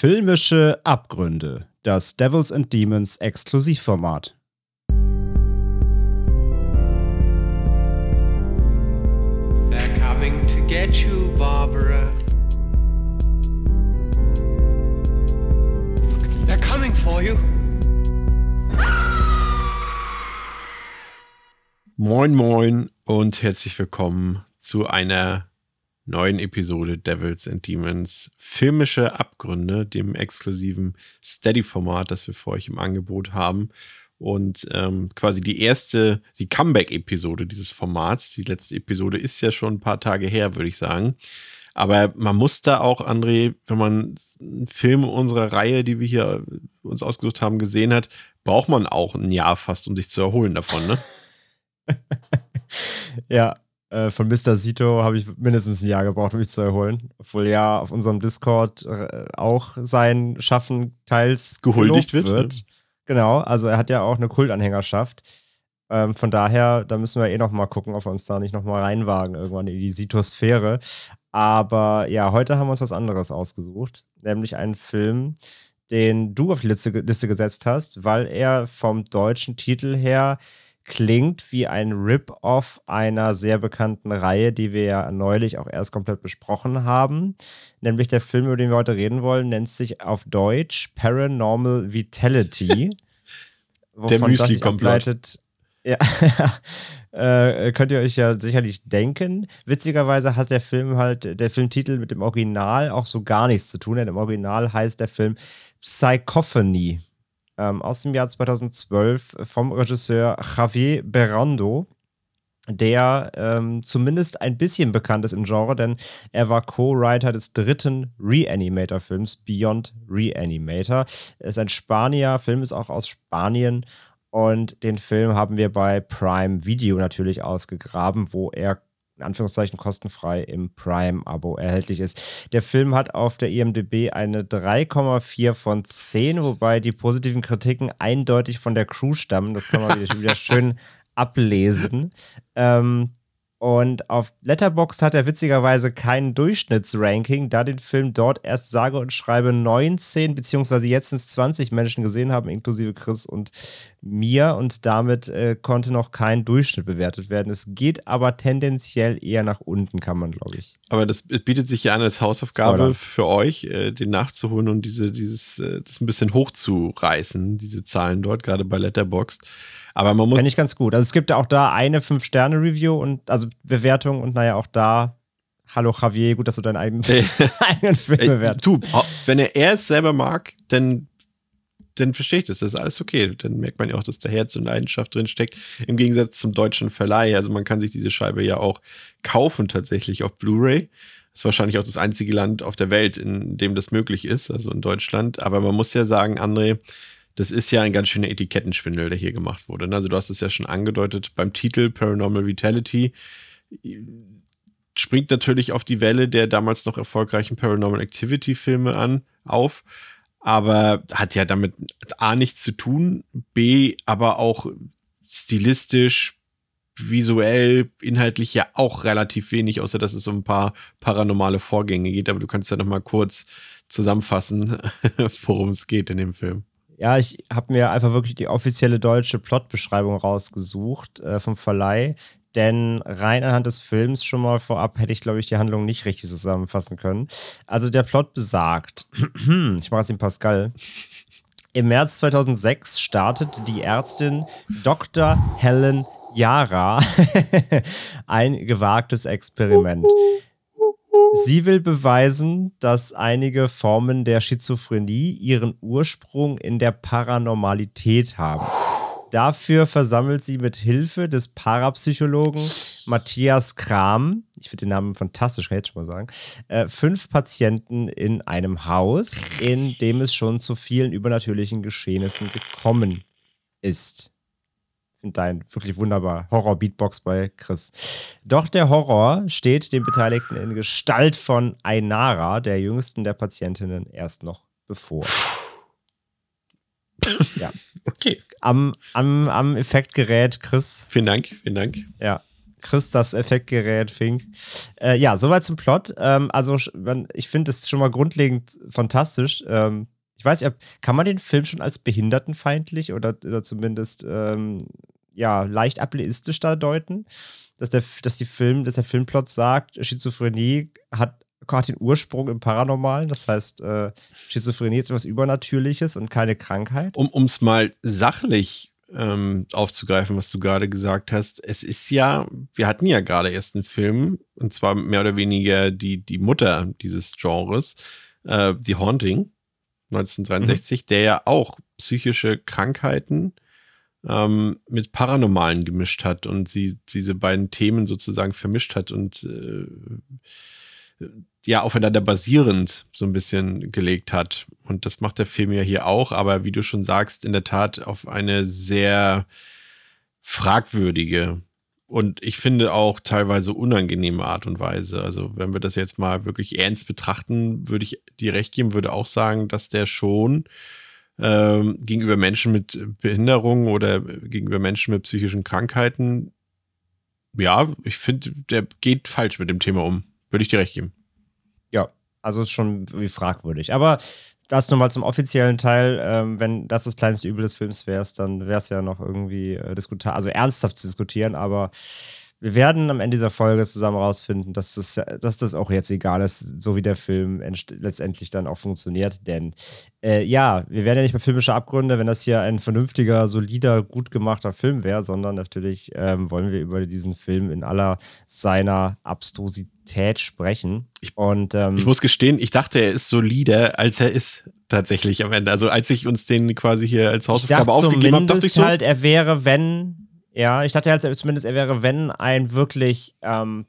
Filmische Abgründe, das Devils and Demons Exklusivformat. They're coming to get you, Barbara. They're coming for you. Moin, moin und herzlich willkommen zu einer neuen Episode Devils and Demons Filmische Abgründe, dem exklusiven Steady-Format, das wir für euch im Angebot haben. Und ähm, quasi die erste, die Comeback-Episode dieses Formats. Die letzte Episode ist ja schon ein paar Tage her, würde ich sagen. Aber man muss da auch, André, wenn man einen Film unserer Reihe, die wir hier uns ausgesucht haben, gesehen hat, braucht man auch ein Jahr fast, um sich zu erholen davon, ne? ja, äh, von Mr. Sito habe ich mindestens ein Jahr gebraucht, um mich zu erholen. Obwohl ja auf unserem Discord äh, auch sein Schaffen teils gehuldigt wird. wird. Ne? Genau, also er hat ja auch eine Kultanhängerschaft. Ähm, von daher, da müssen wir eh noch mal gucken, ob wir uns da nicht noch mal reinwagen, irgendwann in die Sito-Sphäre. Aber ja, heute haben wir uns was anderes ausgesucht, nämlich einen Film, den du auf die Liste, Liste gesetzt hast, weil er vom deutschen Titel her klingt wie ein Rip-Off einer sehr bekannten Reihe, die wir ja neulich auch erst komplett besprochen haben. Nämlich der Film, über den wir heute reden wollen, nennt sich auf Deutsch Paranormal Vitality. der Müsli komplett. Ja, äh, könnt ihr euch ja sicherlich denken. Witzigerweise hat der Film halt, der Filmtitel mit dem Original auch so gar nichts zu tun, denn im Original heißt der Film Psychophony ähm, aus dem Jahr 2012 vom Regisseur Javier Berando der ähm, zumindest ein bisschen bekannt ist im Genre, denn er war Co-Writer des dritten Reanimator-Films Beyond Reanimator. Er ist ein Spanier, Film ist auch aus Spanien und den Film haben wir bei Prime Video natürlich ausgegraben, wo er in Anführungszeichen kostenfrei im Prime-Abo erhältlich ist. Der Film hat auf der IMDb eine 3,4 von 10, wobei die positiven Kritiken eindeutig von der Crew stammen. Das kann man wieder, wieder schön ablesen. Ähm, und auf Letterboxd hat er witzigerweise kein Durchschnittsranking, da den Film dort erst sage und schreibe 19 beziehungsweise jetzt 20 Menschen gesehen haben, inklusive Chris und mir. Und damit äh, konnte noch kein Durchschnitt bewertet werden. Es geht aber tendenziell eher nach unten, kann man, glaube ich. Aber das bietet sich ja an als Hausaufgabe Spoiler. für euch, äh, den nachzuholen und diese, dieses, äh, das ein bisschen hochzureißen, diese Zahlen dort, gerade bei Letterboxd. Aber man muss. Finde ich ganz gut. Also es gibt ja auch da eine 5-Sterne-Review und also Bewertung und naja, auch da. Hallo Javier, gut, dass du deinen eigenen, eigenen Film bewertest. Du, wenn er es selber mag, dann, dann verstehe ich das. Das ist alles okay. Dann merkt man ja auch, dass da Herz und Leidenschaft drin steckt. Im Gegensatz zum deutschen Verleih. Also man kann sich diese Scheibe ja auch kaufen tatsächlich auf Blu-ray. Das ist wahrscheinlich auch das einzige Land auf der Welt, in dem das möglich ist, also in Deutschland. Aber man muss ja sagen, André, das ist ja ein ganz schöner Etikettenschwindel, der hier gemacht wurde. Ne? Also du hast es ja schon angedeutet beim Titel Paranormal Vitality springt natürlich auf die Welle der damals noch erfolgreichen Paranormal Activity Filme an auf, aber hat ja damit A nichts zu tun, B aber auch stilistisch, visuell, inhaltlich ja auch relativ wenig, außer dass es um ein paar paranormale Vorgänge geht, aber du kannst ja noch mal kurz zusammenfassen, worum es geht in dem Film. Ja, ich habe mir einfach wirklich die offizielle deutsche Plotbeschreibung rausgesucht äh, vom Verleih. Denn rein anhand des Films schon mal vorab hätte ich, glaube ich, die Handlung nicht richtig zusammenfassen können. Also der Plot besagt, ich mache es in Pascal. Im März 2006 startete die Ärztin Dr. Helen Yara ein gewagtes Experiment. Sie will beweisen, dass einige Formen der Schizophrenie ihren Ursprung in der Paranormalität haben. Dafür versammelt sie mit Hilfe des Parapsychologen Matthias Kram, ich finde den Namen fantastisch, kann ich jetzt schon mal sagen, äh, fünf Patienten in einem Haus, in dem es schon zu vielen übernatürlichen Geschehnissen gekommen ist finde dein wirklich wunderbar. Horror-Beatbox bei Chris. Doch der Horror steht den Beteiligten in Gestalt von Ainara, der jüngsten der Patientinnen, erst noch bevor. ja. Okay. Am, am, am Effektgerät, Chris. Vielen Dank, vielen Dank. Ja. Chris das Effektgerät Fink. Äh, ja, soweit zum Plot. Ähm, also, ich finde es schon mal grundlegend fantastisch. Ähm, ich weiß nicht, kann man den Film schon als behindertenfeindlich oder, oder zumindest ähm, ja, leicht ableistisch da deuten? Dass der, dass, die Film, dass der Filmplot sagt, Schizophrenie hat hat den Ursprung im Paranormalen. Das heißt, äh, Schizophrenie ist etwas Übernatürliches und keine Krankheit. Um es mal sachlich ähm, aufzugreifen, was du gerade gesagt hast. Es ist ja, wir hatten ja gerade erst einen Film, und zwar mehr oder weniger die, die Mutter dieses Genres, äh, The Haunting, 1963, mhm. der ja auch psychische Krankheiten ähm, mit Paranormalen gemischt hat und sie diese beiden Themen sozusagen vermischt hat und äh, ja aufeinander basierend so ein bisschen gelegt hat. Und das macht der Film ja hier auch, aber wie du schon sagst, in der Tat auf eine sehr fragwürdige und ich finde auch teilweise unangenehme Art und Weise. Also, wenn wir das jetzt mal wirklich ernst betrachten, würde ich dir recht geben, würde auch sagen, dass der schon ähm, gegenüber Menschen mit Behinderungen oder gegenüber Menschen mit psychischen Krankheiten, ja, ich finde, der geht falsch mit dem Thema um. Würde ich dir recht geben. Ja, also ist schon fragwürdig. Aber das nochmal zum offiziellen Teil. Ähm, wenn das das kleinste Übel des Films wäre, dann wäre es ja noch irgendwie äh, diskutabel, also ernsthaft zu diskutieren, aber wir werden am Ende dieser Folge zusammen rausfinden, dass das, dass das auch jetzt egal ist, so wie der Film letztendlich dann auch funktioniert. Denn äh, ja, wir wären ja nicht bei filmischer Abgründe, wenn das hier ein vernünftiger, solider, gut gemachter Film wäre, sondern natürlich ähm, wollen wir über diesen Film in aller seiner Abstrusität sprechen. Ich, Und, ähm, ich muss gestehen, ich dachte, er ist solider, als er ist tatsächlich am Ende. Also als ich uns den quasi hier als Hausaufgabe aufgegeben habe, dachte ich so, halt, er wäre, wenn ja, ich dachte halt zumindest, er wäre, wenn ein wirklich, ähm,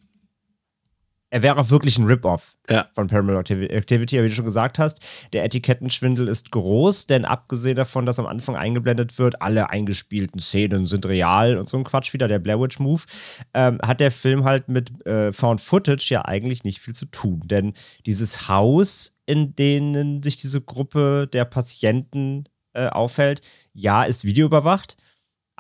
er wäre auch wirklich ein Rip-Off ja. von Paranormal Activity, wie du schon gesagt hast. Der Etikettenschwindel ist groß, denn abgesehen davon, dass am Anfang eingeblendet wird, alle eingespielten Szenen sind real und so ein Quatsch wieder, der Blair Witch Move, ähm, hat der Film halt mit äh, Found Footage ja eigentlich nicht viel zu tun. Denn dieses Haus, in dem sich diese Gruppe der Patienten äh, aufhält, ja, ist videoüberwacht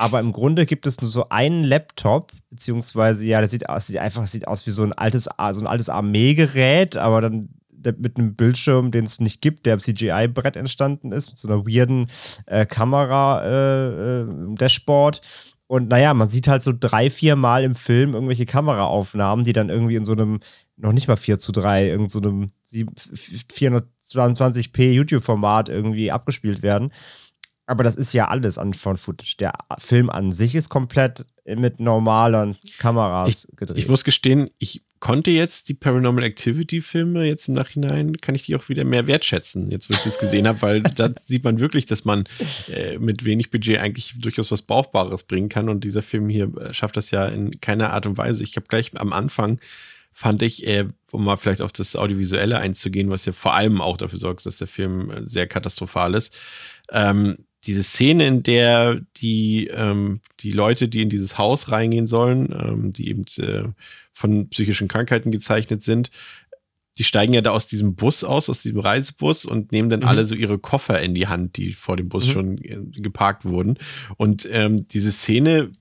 aber im Grunde gibt es nur so einen Laptop, beziehungsweise, ja, das sieht, aus, sieht einfach sieht aus wie so ein altes, so ein altes Armeegerät, aber dann mit einem Bildschirm, den es nicht gibt, der am CGI-Brett entstanden ist, mit so einer weirden äh, Kamera äh, äh. Und naja, man sieht halt so drei, vier Mal im Film irgendwelche Kameraaufnahmen, die dann irgendwie in so einem, noch nicht mal 4 zu 3, irgend so einem 422p YouTube-Format irgendwie abgespielt werden aber das ist ja alles an Found Footage. Der Film an sich ist komplett mit normalen Kameras ich, gedreht. Ich muss gestehen, ich konnte jetzt die Paranormal Activity Filme jetzt im Nachhinein, kann ich die auch wieder mehr wertschätzen, jetzt wo ich das gesehen habe, weil da sieht man wirklich, dass man äh, mit wenig Budget eigentlich durchaus was Brauchbares bringen kann und dieser Film hier äh, schafft das ja in keiner Art und Weise. Ich habe gleich am Anfang fand ich, äh, um mal vielleicht auf das Audiovisuelle einzugehen, was ja vor allem auch dafür sorgt, dass der Film äh, sehr katastrophal ist. Ähm, diese Szene, in der die, ähm, die Leute, die in dieses Haus reingehen sollen, ähm, die eben äh, von psychischen Krankheiten gezeichnet sind, die steigen ja da aus diesem Bus aus, aus diesem Reisebus und nehmen dann mhm. alle so ihre Koffer in die Hand, die vor dem Bus mhm. schon äh, geparkt wurden. Und ähm, diese Szene,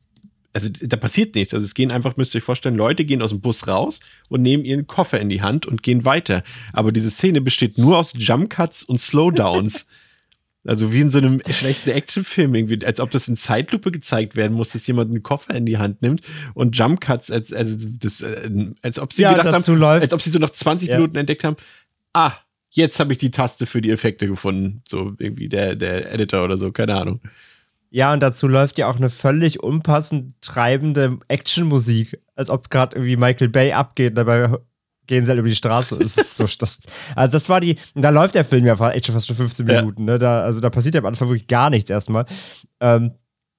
also da passiert nichts. Also es gehen einfach, müsst ihr euch vorstellen, Leute gehen aus dem Bus raus und nehmen ihren Koffer in die Hand und gehen weiter. Aber diese Szene besteht nur aus Jump Cuts und Slowdowns. Also wie in so einem schlechten Actionfilm irgendwie, als ob das in Zeitlupe gezeigt werden muss, dass jemand einen Koffer in die Hand nimmt und Jump Cuts, als, also das, äh, als ob sie ja, gedacht haben, läuft. als ob sie so nach 20 ja. Minuten entdeckt haben, ah, jetzt habe ich die Taste für die Effekte gefunden. So irgendwie der, der Editor oder so, keine Ahnung. Ja, und dazu läuft ja auch eine völlig unpassend treibende Actionmusik, als ob gerade irgendwie Michael Bay abgeht, dabei gehen sie halt über die Straße. So, das, also das war die, da läuft der Film ja echt schon fast schon 15 Minuten. Ja. Ne? Da, also da passiert ja am Anfang wirklich gar nichts erstmal. Ähm,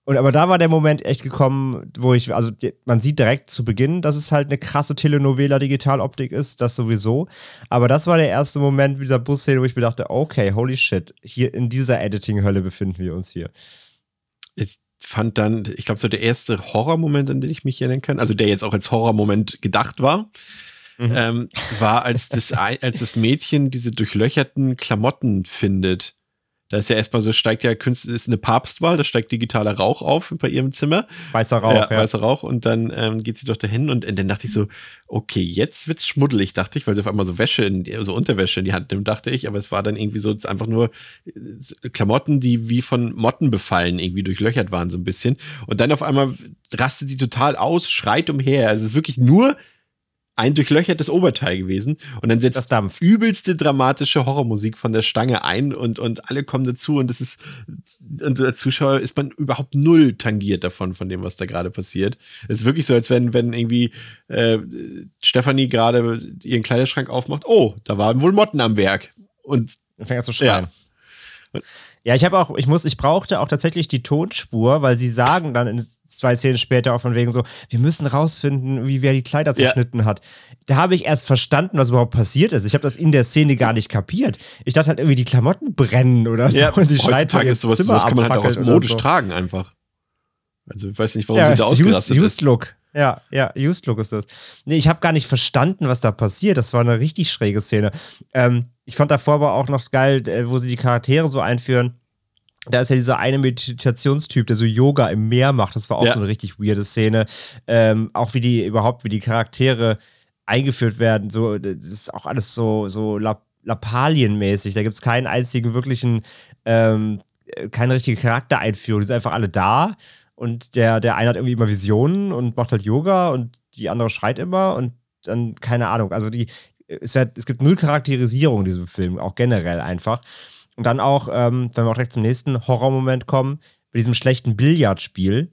und aber da war der Moment echt gekommen, wo ich, also die, man sieht direkt zu Beginn, dass es halt eine krasse Telenovela Digitaloptik ist, das sowieso. Aber das war der erste Moment mit dieser Busszene, wo ich mir dachte, okay, holy shit, hier in dieser Editing-Hölle befinden wir uns hier. Ich fand dann, ich glaube, so der erste Horrormoment, an den ich mich erinnern kann, also der jetzt auch als Horrormoment gedacht war, mhm. ähm, war, als das, als das Mädchen diese durchlöcherten Klamotten findet, Da ist ja erstmal so, steigt ja Künstler, ist eine Papstwahl, da steigt digitaler Rauch auf bei ihrem Zimmer. Weißer Rauch, ja, ja. Weißer Rauch. Und dann ähm, geht sie doch dahin und, und dann dachte ich so, okay, jetzt wird's schmuddelig, dachte ich, weil sie auf einmal so Wäsche, in, so Unterwäsche in die Hand nimmt, dachte ich. Aber es war dann irgendwie so einfach nur äh, Klamotten, die wie von Motten befallen, irgendwie durchlöchert waren so ein bisschen. Und dann auf einmal rastet sie total aus, schreit umher. Also es ist wirklich nur ein durchlöchertes Oberteil gewesen und dann setzt Das dampft. übelste dramatische Horrormusik von der Stange ein und, und alle kommen dazu und das ist, und als Zuschauer ist man überhaupt null tangiert davon, von dem, was da gerade passiert. Es ist wirklich so, als wenn, wenn irgendwie äh, Stefanie gerade ihren Kleiderschrank aufmacht, oh, da waren wohl Motten am Werk. Und Und fängt an zu schreien. Ja, ich habe auch, ich muss, ich brauchte auch tatsächlich die Tonspur, weil sie sagen dann in zwei Szenen später auch von wegen so, wir müssen rausfinden, wie wer die Kleider Ja. zerschnitten hat. Da habe ich erst verstanden, was überhaupt passiert ist. Ich habe das in der Szene gar nicht kapiert. Ich dachte halt irgendwie, die Klamotten brennen oder so. und sie heutzutage ist sowas, Zimmer sowas kann man halt auch oder modisch so. tragen einfach. Also ich weiß nicht, warum Ja, sie da used, ausgerastet used ist. Look. Ja, ja, Used Look ist das. Nee, ich habe gar nicht verstanden, was da passiert. Das war eine richtig schräge Szene. Ähm, ich fand davor aber auch noch geil, äh, wo sie die Charaktere so einführen. Da ist ja dieser eine Meditationstyp, der so Yoga im Meer macht. Das war auch Ja. so eine richtig weirde Szene. Ähm, auch wie die überhaupt, wie die Charaktere eingeführt werden. So, das ist auch alles so, so La Lappalienmäßig. Da gibt es keinen einzigen wirklichen, ähm, äh, keine richtige Charaktereinführung. Die sind einfach alle da. Und der, der eine hat irgendwie immer Visionen und macht halt Yoga und die andere schreit immer und dann, keine Ahnung. Also die, es, wird, es gibt null Charakterisierung in diesem Film, auch generell einfach. Und dann auch, ähm, wenn wir auch direkt zum nächsten Horrormoment kommen, bei diesem schlechten Billardspiel,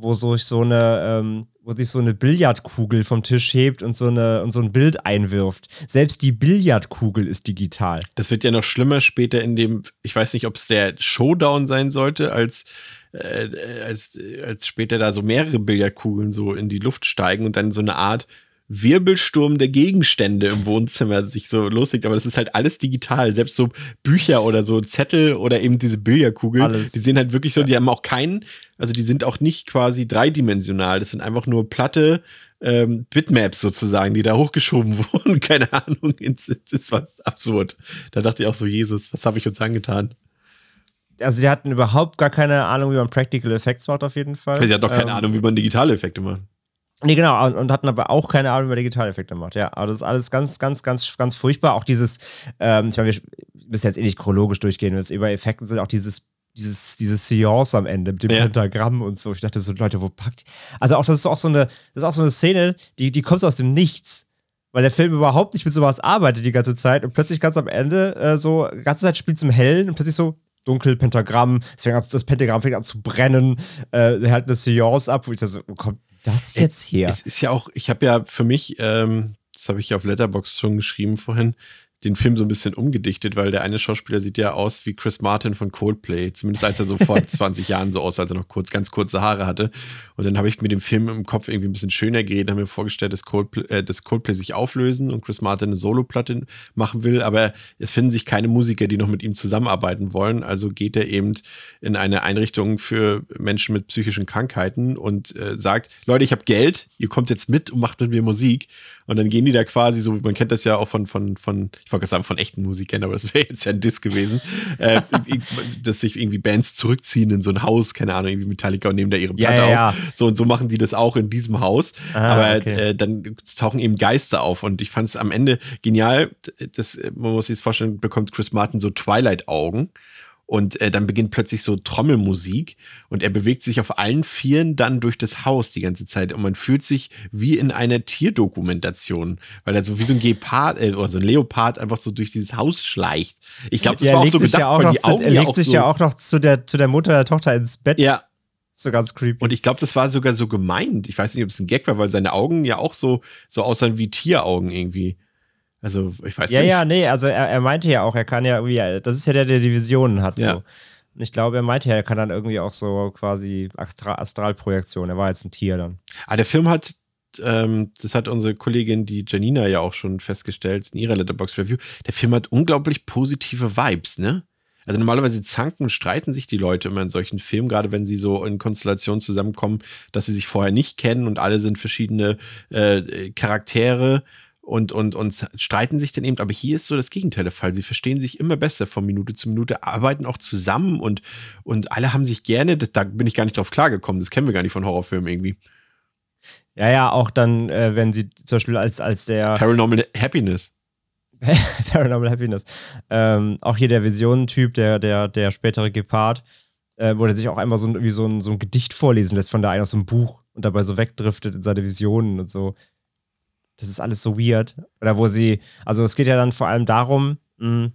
wo so, so eine, ähm, wo sich so eine Billardkugel vom Tisch hebt und so, eine, und so ein Bild einwirft. Selbst die Billardkugel ist digital. Das wird ja noch schlimmer später in dem, ich weiß nicht, ob es der Showdown sein sollte, als, äh, als, als später da so mehrere Billardkugeln so in die Luft steigen und dann so eine Art Wirbelsturm der Gegenstände im Wohnzimmer sich so loslegt. Aber das ist halt alles digital. Selbst so Bücher oder so Zettel oder eben diese Billardkugeln, Alles. die sehen halt wirklich so, die haben auch keinen, also die sind auch nicht quasi dreidimensional. Das sind einfach nur platte ähm, Bitmaps sozusagen, die da hochgeschoben wurden. Keine Ahnung. Das war absurd. Da dachte ich auch so, Jesus, was habe ich uns angetan? Also die hatten überhaupt gar keine Ahnung, wie man Practical Effects macht auf jeden Fall. Sie hat doch keine Ähm, Ahnung, wie man digitale Effekte macht. Nee, genau, und, und hatten aber auch keine Ahnung, wie man Digitaleffekte macht. Ja, aber das ist alles ganz, ganz, ganz, ganz furchtbar. Auch dieses, ähm, ich meine, wir müssen jetzt eh nicht chronologisch durchgehen, wenn es über Effekte sind, auch dieses, dieses, diese Seance am Ende mit dem Ja. Pentagramm und so. Ich dachte so, Leute, wo packt. Also auch, das ist auch so eine, das ist auch so eine Szene, die, die kommt aus dem Nichts. Weil der Film überhaupt nicht mit sowas arbeitet die ganze Zeit und plötzlich ganz am Ende äh, so, die ganze Zeit spielt es im Hellen und plötzlich so dunkel, Pentagramm, an, das Pentagramm fängt an zu brennen, äh, er hat eine Seance ab, wo ich da so, wo kommt das jetzt her? Es ist ja auch, ich habe ja für mich, ähm, das habe ich ja auf Letterbox schon geschrieben vorhin, den Film so ein bisschen umgedichtet, weil der eine Schauspieler sieht ja aus wie Chris Martin von Coldplay, zumindest als er so vor 20 Jahren so aussah, als er noch kurz, ganz kurze Haare hatte. Und dann habe ich mir den Film im Kopf irgendwie ein bisschen schöner geredet, habe mir vorgestellt, dass Coldplay, äh, dass Coldplay sich auflösen und Chris Martin eine Soloplatte machen will, aber es finden sich keine Musiker, die noch mit ihm zusammenarbeiten wollen. Also geht er eben in eine Einrichtung für Menschen mit psychischen Krankheiten und äh, sagt, Leute, ich habe Geld, ihr kommt jetzt mit und macht mit mir Musik. Und dann gehen die da quasi so, man kennt das ja auch von, von, von ich wollte gerade sagen, von echten Musikern, aber das wäre jetzt ja ein Diss gewesen, äh, dass sich irgendwie Bands zurückziehen in so ein Haus, keine Ahnung, irgendwie Metallica und nehmen da ihre Platte ja, ja. auf. So und so machen die das auch in diesem Haus. Ah, aber okay. äh, dann tauchen eben Geister auf und ich fand es am Ende genial. Das, man muss sich das vorstellen, bekommt Chris Martin so Twilight-Augen. Und äh, dann beginnt plötzlich so Trommelmusik und er bewegt sich auf allen Vieren dann durch das Haus die ganze Zeit und man fühlt sich wie in einer Tierdokumentation, weil er so wie so ein Gepard äh, oder so ein Leopard einfach so durch dieses Haus schleicht. Ich glaube, das Ja, war auch legt so sich gedacht, ja auch die zu, Augen er legt sich so, ja auch noch zu der, zu der Mutter der Tochter ins Bett. ja, So ganz creepy. und ich glaube, das war sogar so gemeint. Ich weiß nicht, ob es ein Gag war, weil seine Augen ja auch so, so aussahen wie Tieraugen irgendwie. Also, ich weiß ja, nicht. ja, nee, also er, er meinte ja auch, er kann ja irgendwie, das ist ja der, der die Visionen hat. Ja. So. Und ich glaube, er meinte ja, er kann dann irgendwie auch so quasi Astra Astralprojektion. Er war jetzt ein Tier dann. Aber der Film hat, ähm, das hat unsere Kollegin, die Janina, ja auch schon festgestellt in ihrer Letterbox-Review, der Film hat unglaublich positive Vibes, ne? Also normalerweise zanken und streiten sich die Leute immer in solchen Filmen, gerade wenn sie so in Konstellationen zusammenkommen, dass sie sich vorher nicht kennen und alle sind verschiedene äh, Charaktere und, und, und streiten sich dann eben. Aber hier ist so das Gegenteil der Fall. Sie verstehen sich immer besser von Minute zu Minute, arbeiten auch zusammen und, und alle haben sich gerne. Das, da bin ich gar nicht drauf klargekommen. Das kennen wir gar nicht von Horrorfilmen irgendwie. Ja, ja, auch dann, äh, wenn sie zum Beispiel als, als der. Paranormal Happiness. Paranormal Happiness. Ähm, auch hier der Visionentyp, der, der, der spätere Gepard, äh, wo er sich auch einmal so, wie so, ein, so ein Gedicht vorlesen lässt von der einen aus so einem Buch und dabei so wegdriftet in seine Visionen und so. Das ist alles so weird. Oder wo sie, also es geht ja dann vor allem darum, mh,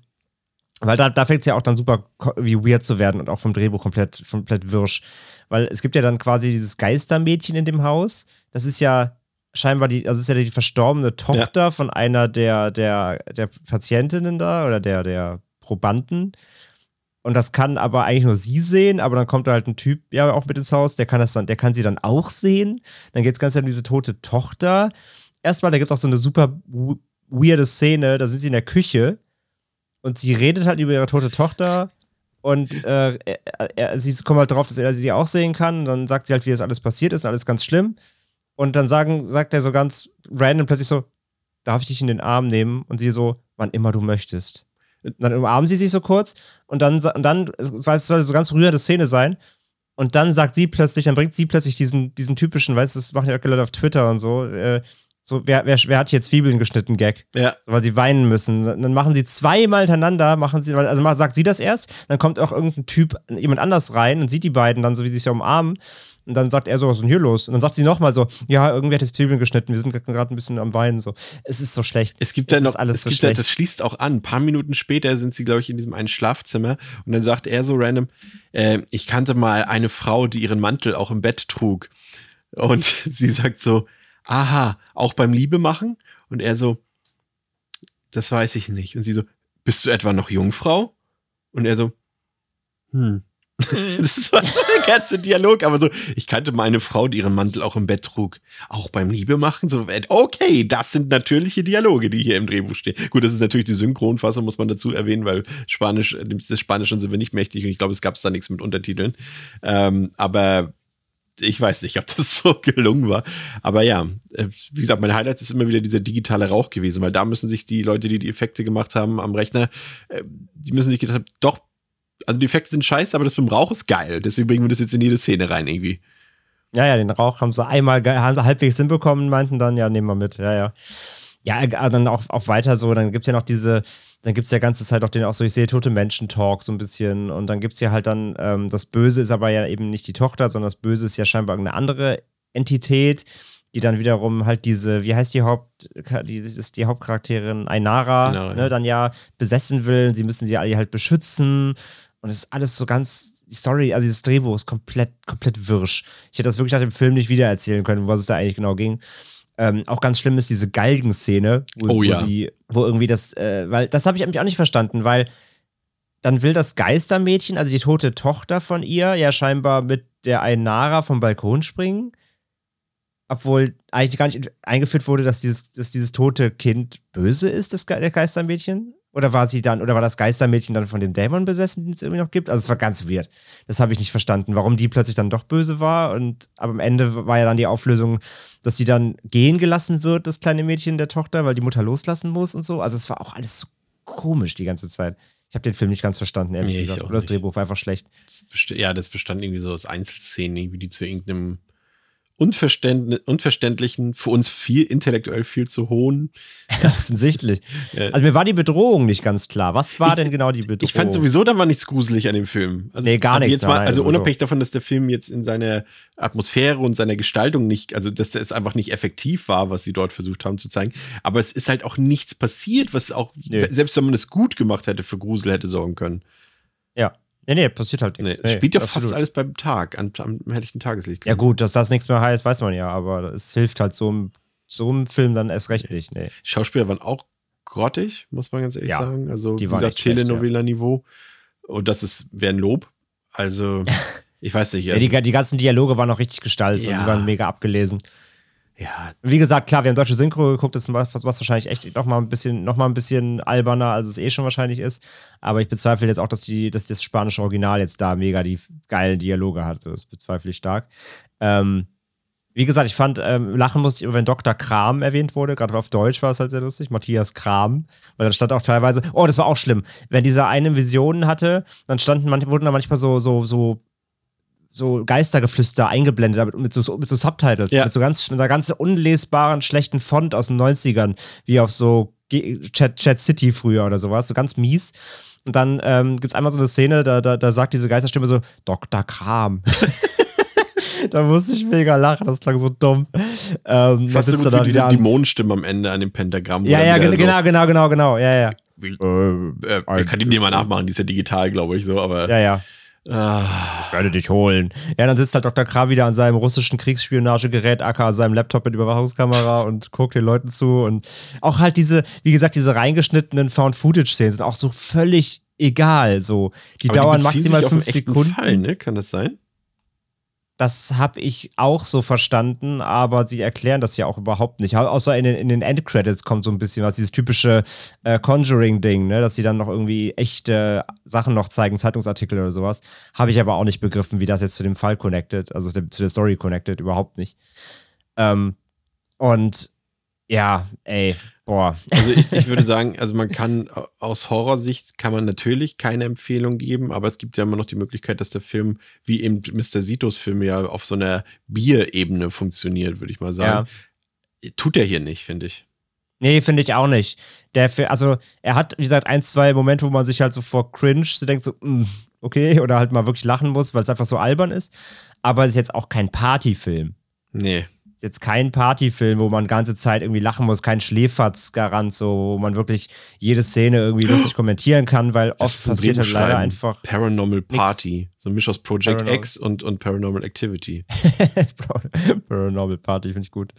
weil da, da fängt es ja auch dann super wie weird zu werden und auch vom Drehbuch komplett, komplett wirsch. Weil es gibt ja dann quasi dieses Geistermädchen in dem Haus. Das ist ja scheinbar die, also ist ja die verstorbene Tochter ja. von einer der, der, der Patientinnen da oder der, der Probanden. Und das kann aber eigentlich nur sie sehen, aber dann kommt da halt ein Typ ja auch mit ins Haus, der kann das dann, der kann sie dann auch sehen. Dann geht es ganz um diese tote Tochter. Erstmal, da gibt es auch so eine super weirde Szene, da sind sie in der Küche und sie redet halt über ihre tote Tochter und äh, er, er, sie kommt halt drauf, dass er sie auch sehen kann. Und dann sagt sie halt, wie das alles passiert ist, alles ganz schlimm. Und dann sagen, sagt er so ganz random plötzlich so, darf ich dich in den Arm nehmen? Und sie so, wann immer du möchtest. Und dann umarmen sie sich so kurz und dann, und dann es soll so ganz rührende Szene sein. Und dann sagt sie plötzlich, dann bringt sie plötzlich diesen, diesen typischen, weißt du, das machen ja auch Leute auf Twitter und so, äh, so, wer, wer, wer hat jetzt Zwiebeln geschnitten, Gag? Ja. So, weil sie weinen müssen. Dann machen sie zweimal hintereinander, machen sie, also sagt sie das erst, dann kommt auch irgendein Typ, jemand anders rein und sieht die beiden dann so, wie sie sich umarmen. Und dann sagt er so, was ist denn hier los? Und dann sagt sie nochmal so, ja, irgendwer hat jetzt Zwiebeln geschnitten, wir sind gerade ein bisschen am Weinen. So. Es ist so schlecht. Es gibt dann noch, alles es so gibt schlecht. Da, das schließt auch an. Ein paar Minuten später sind sie, glaube ich, in diesem einen Schlafzimmer und dann sagt er so random, äh, ich kannte mal eine Frau, die ihren Mantel auch im Bett trug. Und sie sagt so, aha, auch beim Liebe machen? Und er so, das weiß ich nicht. Und sie so, bist du etwa noch Jungfrau? Und er so, hm. das war so der ganze Dialog, aber so, ich kannte meine Frau, die ihren Mantel auch im Bett trug. Auch beim Liebe machen, so, okay, das sind natürliche Dialoge, die hier im Drehbuch stehen. Gut, das ist natürlich die Synchronfassung, muss man dazu erwähnen, weil Spanisch, das Spanischen sind wir nicht mächtig und ich glaube, es gab da nichts mit Untertiteln. Ähm, aber ich weiß nicht, ob das so gelungen war. Aber ja, äh, wie gesagt, mein Highlight ist immer wieder dieser digitale Rauch gewesen, weil da müssen sich die Leute, die die Effekte gemacht haben am Rechner, äh, die müssen sich gedacht haben, doch, also die Effekte sind scheiße, aber das mit dem Rauch ist geil. Deswegen bringen wir das jetzt in jede Szene rein irgendwie. Ja, ja, den Rauch haben sie einmal halbwegs hinbekommen, meinten dann, ja, nehmen wir mit. Ja, ja. Ja, äh, dann auch, auch weiter so, dann gibt es ja noch diese, dann gibt es ja ganze Zeit auch den auch so, ich sehe tote Menschen-Talk so ein bisschen. Und dann gibt es ja halt dann, ähm, das Böse ist aber ja eben nicht die Tochter, sondern das Böse ist ja scheinbar eine andere Entität, die dann wiederum halt diese, wie heißt die Haupt, die, ist die Hauptcharakterin Ainara, genau, ne, ja. dann ja besessen will. Sie müssen sie alle halt beschützen. Und es ist alles so ganz, die Story, also dieses Drehbuch ist komplett, komplett wirsch. Ich hätte das wirklich nach dem Film nicht wiedererzählen können, was es da eigentlich genau ging. Ähm, auch ganz schlimm ist diese Galgenszene, wo, oh, wo ja. sie, wo irgendwie das, äh, weil das habe ich eigentlich auch nicht verstanden, weil dann will das Geistermädchen, also die tote Tochter von ihr, ja scheinbar mit der Ainara vom Balkon springen. Obwohl eigentlich gar nicht eingeführt wurde, dass dieses, dass dieses tote Kind böse ist, das Ge der Geistermädchen. Oder war sie dann, oder war das Geistermädchen dann von dem Dämon besessen, den es irgendwie noch gibt? Also es war ganz weird. Das habe ich nicht verstanden, warum die plötzlich dann doch böse war. Und aber am Ende war ja dann die Auflösung, dass sie dann gehen gelassen wird, das kleine Mädchen der Tochter, weil die Mutter loslassen muss und so. Also es war auch alles so komisch die ganze Zeit. Ich habe den Film nicht ganz verstanden, ehrlich nee, gesagt. Oder das Drehbuch war einfach schlecht. Das ja, das bestand irgendwie so aus Einzelszenen, irgendwie die zu irgendeinem unverständlichen, für uns viel intellektuell viel zu hohen. Offensichtlich. Also mir war die Bedrohung nicht ganz klar. Was war denn genau die Bedrohung? Ich fand sowieso, da war nichts gruselig an dem Film. Also, nee, gar also nichts. Mal, also unabhängig davon, dass der Film jetzt in seiner Atmosphäre und seiner Gestaltung nicht, also dass es einfach nicht effektiv war, was sie dort versucht haben zu zeigen. Aber es ist halt auch nichts passiert, was auch, nee. selbst wenn man es gut gemacht hätte, für Grusel hätte sorgen können. Ja, Nee, nee, passiert halt nichts. Nee, nee, spielt ja absolut. fast alles beim Tag, am, am helllichten Tageslicht. Ja, gut, dass das nichts mehr heißt, weiß man ja, aber es hilft halt so einem, so einem Film dann erst recht nicht. Nee. Schauspieler waren auch grottig, muss man ganz ehrlich ja, sagen. Also, wie gesagt, Telenovela-Niveau. Ja. Und das ist, wäre ein Lob. Also, ich weiß nicht. Also, ja, die, die ganzen Dialoge waren auch richtig gestaltet, also sie waren mega abgelesen ja. Wie gesagt, klar, wir haben deutsche Synchro geguckt, das was wahrscheinlich echt noch mal ein bisschen, noch mal ein bisschen alberner, als es eh schon wahrscheinlich ist. Aber ich bezweifle jetzt auch, dass, die, dass das spanische Original jetzt da mega die geilen Dialoge hat. Das bezweifle ich stark. Ähm, Wie gesagt, ich fand, ähm, lachen musste ich wenn Dr. Kram erwähnt wurde. Gerade auf Deutsch war es halt sehr lustig. Matthias Kram. Weil dann stand auch teilweise, oh, das war auch schlimm. Wenn dieser eine Visionen hatte, dann standen wurden da manchmal so, so, so, so Geistergeflüster eingeblendet damit, mit, so, mit so Subtitles. Ja. Mit so ganz, mit einer ganz unlesbaren, schlechten Font aus den 90ern. Wie auf so Chat, Chat City früher oder sowas. So ganz mies. Und dann ähm, gibt es einmal so eine Szene, da, da, da sagt diese Geisterstimme so, Dr. Kram. da musste ich mega lachen, das klang so dumm. Ähm, Fast so gut er wie da diese Dämonenstimme am Ende an dem Pentagramm. Ja, ja, gen- genau, genau, genau, genau. Ja, ja. So, äh, ich kann die mal nachmachen, die ist ja digital, glaube ich, so, aber. Ja, ja. Ich werde dich holen. Ja, dann sitzt halt Dr. Kram wieder an seinem russischen Kriegsspionagegerät, aka seinem Laptop mit Überwachungskamera und guckt den Leuten zu. Und auch halt diese, wie gesagt, diese reingeschnittenen Found-Footage-Szenen sind auch so völlig egal. So. Die aber dauern beziehen maximal fünf Sekunden. Fall, ne? Kann das sein? Das habe ich auch so verstanden, aber sie erklären das ja auch überhaupt nicht. Au- Außer in den, in den Endcredits kommt so ein bisschen was, dieses typische äh, Conjuring-Ding, ne? dass sie dann noch irgendwie echte Sachen noch zeigen, Zeitungsartikel oder sowas. Habe ich aber auch nicht begriffen, wie das jetzt zu dem Fall connected, also zu der Story connected, überhaupt nicht. Ähm, und ja, ey, boah. Also ich, ich würde sagen, also man kann au- aus Horrorsicht kann man natürlich keine Empfehlung geben, aber es gibt ja immer noch die Möglichkeit, dass der Film, wie eben Mr. Sitos Film ja auf so einer Bierebene funktioniert, würde ich mal sagen. Tut er hier nicht, finde ich. Nee, finde ich auch nicht. Der, also, er hat, wie gesagt, ein, zwei Momente, wo man sich halt so vor Cringe so denkt, so, mm, okay, oder halt mal wirklich lachen muss, weil es einfach so albern ist. Aber es ist jetzt auch kein Partyfilm. Nee. Jetzt kein Partyfilm, wo man ganze Zeit irgendwie lachen muss, kein Schläferz-Garant, so, wo man wirklich jede Szene irgendwie lustig kommentieren kann, weil oft passiert halt leider einfach Paranormal Party. So ein Misch aus Project Paranormal. X und, und Paranormal Activity. Paranormal Party, finde ich gut.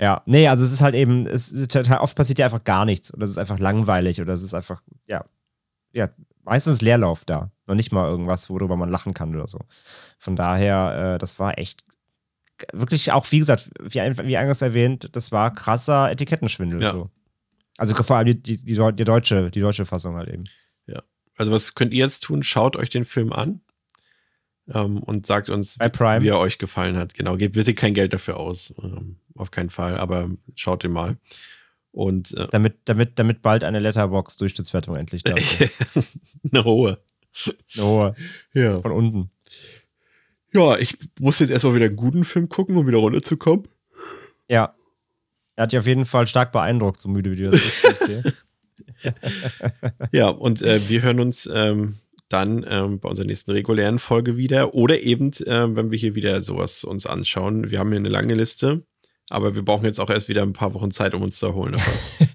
Ja, nee, also es ist halt eben, es ist total, oft passiert ja einfach gar nichts oder es ist einfach langweilig oder es ist einfach, ja, ja, meistens Leerlauf da. Noch nicht mal irgendwas, worüber man lachen kann oder so. Von daher, äh, das war echt wirklich auch, wie gesagt, wie, wie eingangs erwähnt, das war krasser Etikettenschwindel. Ja. So. Also vor allem die, die, die, Deu- die, deutsche, die deutsche Fassung halt eben. Also was könnt ihr jetzt tun? Schaut euch den Film an ähm, und sagt uns, Prime. wie er euch gefallen hat. Genau, gebt bitte kein Geld dafür aus. Ähm, auf keinen Fall, aber schaut den mal. Und äh, Damit, damit, damit bald eine Letterbox-Durchschnittswertung endlich da ist. eine hohe. Eine hohe, Ja. von unten. Ja, ich muss jetzt erstmal wieder einen guten Film gucken, um wieder runterzukommen. Ja. Er hat dich auf jeden Fall stark beeindruckt, so müde wie du das bist. Ja, und äh, wir hören uns ähm, dann ähm, bei unserer nächsten regulären Folge wieder oder eben, ähm, wenn wir hier wieder sowas uns anschauen. Wir haben hier eine lange Liste, aber wir brauchen jetzt auch erst wieder ein paar Wochen Zeit, um uns zu erholen.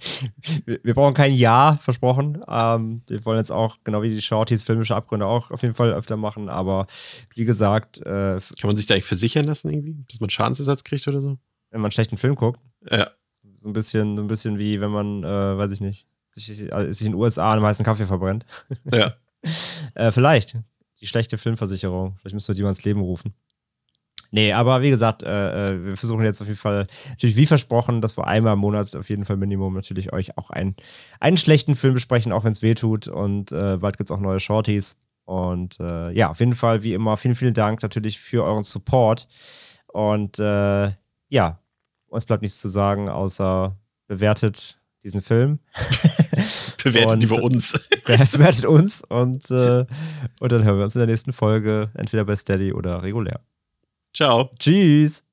wir, brauchen kein Ja, versprochen. Ähm, wir wollen jetzt auch, genau wie die Shorties, filmische Abgründe auch auf jeden Fall öfter machen. Aber wie gesagt, äh, Kann man sich da eigentlich versichern lassen irgendwie, dass man Schadensersatz kriegt oder so? wenn man einen schlechten Film guckt, Ja, so ein bisschen, so ein bisschen wie wenn man, äh, weiß ich nicht, sich, sich in den USA einen heißen Kaffee verbrennt. ja. Äh, vielleicht. Die schlechte Filmversicherung. Vielleicht müssen wir die mal ins Leben rufen. Nee, aber wie gesagt, äh, äh, wir versuchen jetzt auf jeden Fall, natürlich wie versprochen, dass wir einmal im Monat auf jeden Fall Minimum natürlich euch auch einen, einen schlechten Film besprechen, auch wenn es weh tut. Und äh, bald gibt es auch neue Shorties. Und äh, ja, auf jeden Fall, wie immer, vielen, vielen Dank natürlich für euren Support. Und äh, ja, uns bleibt nichts zu sagen, außer bewertet diesen Film. Bewertet Und- über uns. bewertet uns und, äh, und dann hören wir uns in der nächsten Folge, entweder bei Steady oder regulär. Ciao. Tschüss!